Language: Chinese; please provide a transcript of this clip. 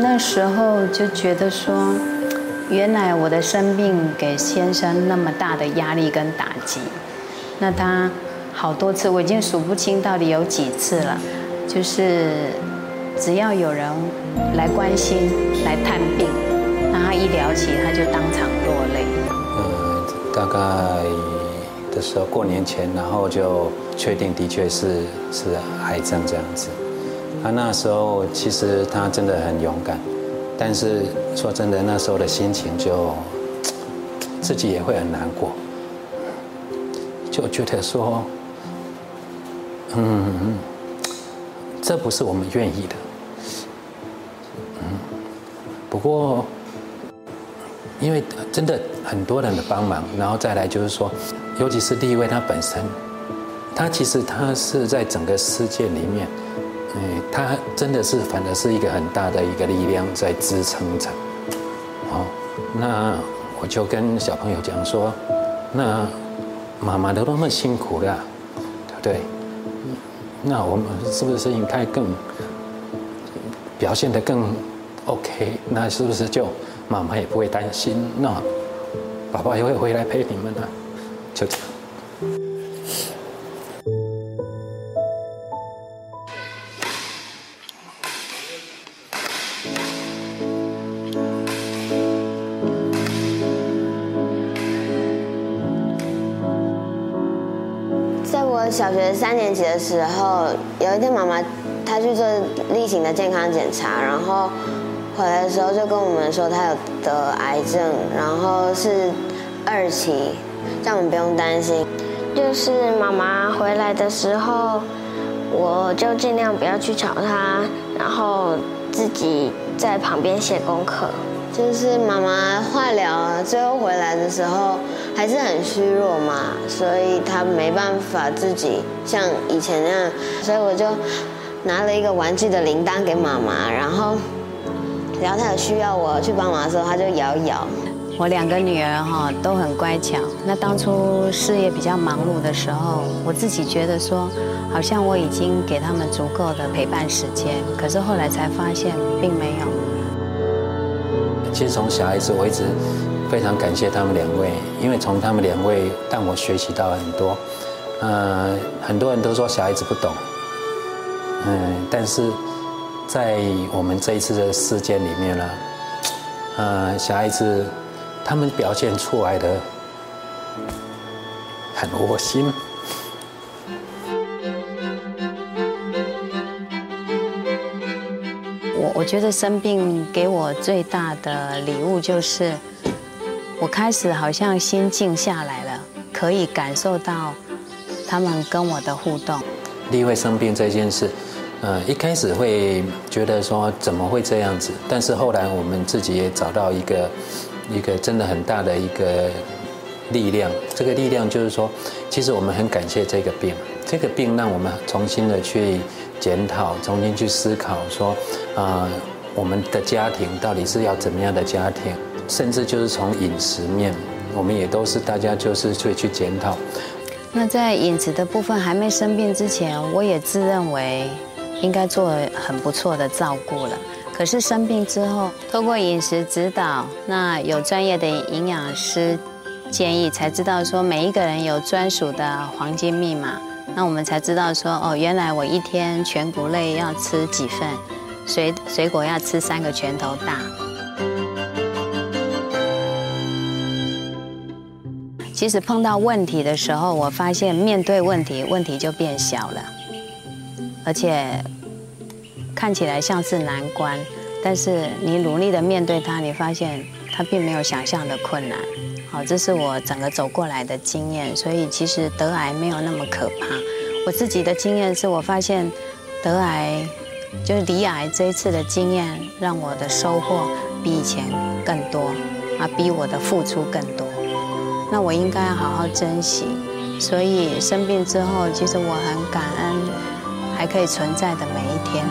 那时候就觉得说原来我的生病给先生那么大的压力跟打击那他好多次我已经数不清到底有几次了。就是只要有人来关心来探病那他一聊起他就当场落泪。大概的时候过年前，然后就确定的确是是癌症这样子。他那时候其实他真的很勇敢，但是说真的，那时候的心情就自己也会很难过，就觉得说，嗯，这不是我们愿意的，嗯，不过因为真的很多人的帮忙，然后再来就是说，尤其是第一位他本身，他其实他是在整个世界里面。哎，他真的是，反而是一个很大的一个力量在支撑着。好，那我就跟小朋友讲说，那妈妈都那么辛苦了，对不对？那我们是不是应该更表现得更 OK？那是不是就妈妈也不会担心？那爸爸也会回来陪你们呢？就这样。小学三年级的时候，有一天妈妈她去做例行的健康检查，然后回来的时候就跟我们说她有得癌症，然后是二期，叫我们不用担心。就是妈妈回来的时候，我就尽量不要去吵她，然后自己在旁边写功课。就是妈妈化疗最后回来的时候还是很虚弱嘛，所以她没办法自己像以前那样，所以我就拿了一个玩具的铃铛给妈妈，然后然后她有需要我去帮忙的时候，她就摇一摇。我两个女儿哈都很乖巧，那当初事业比较忙碌的时候，我自己觉得说好像我已经给他们足够的陪伴时间，可是后来才发现并没有。其实从小孩子，我一直非常感谢他们两位，因为从他们两位让我学习到很多。呃，很多人都说小孩子不懂，嗯，但是在我们这一次的事件里面呢，呃，小孩子他们表现出来的很窝心。我我觉得生病给我最大的礼物就是，我开始好像心静下来了，可以感受到他们跟我的互动。例会生病这件事，呃，一开始会觉得说怎么会这样子，但是后来我们自己也找到一个一个真的很大的一个力量。这个力量就是说，其实我们很感谢这个病，这个病让我们重新的去。检讨，重新去思考，说，啊，我们的家庭到底是要怎么样的家庭？甚至就是从饮食面，我们也都是大家就是会去检讨。那在饮食的部分还没生病之前，我也自认为应该做很不错的照顾了。可是生病之后，透过饮食指导，那有专业的营养师建议，才知道说每一个人有专属的黄金密码。那我们才知道说哦，原来我一天全谷类要吃几份，水水果要吃三个拳头大。其实碰到问题的时候，我发现面对问题，问题就变小了，而且看起来像是难关，但是你努力的面对它，你发现它并没有想象的困难。好，这是我整个走过来的经验，所以其实得癌没有那么可怕。我自己的经验是我发现，得癌就是离癌这一次的经验，让我的收获比以前更多，啊，比我的付出更多。那我应该要好好珍惜。所以生病之后，其实我很感恩还可以存在的每一天。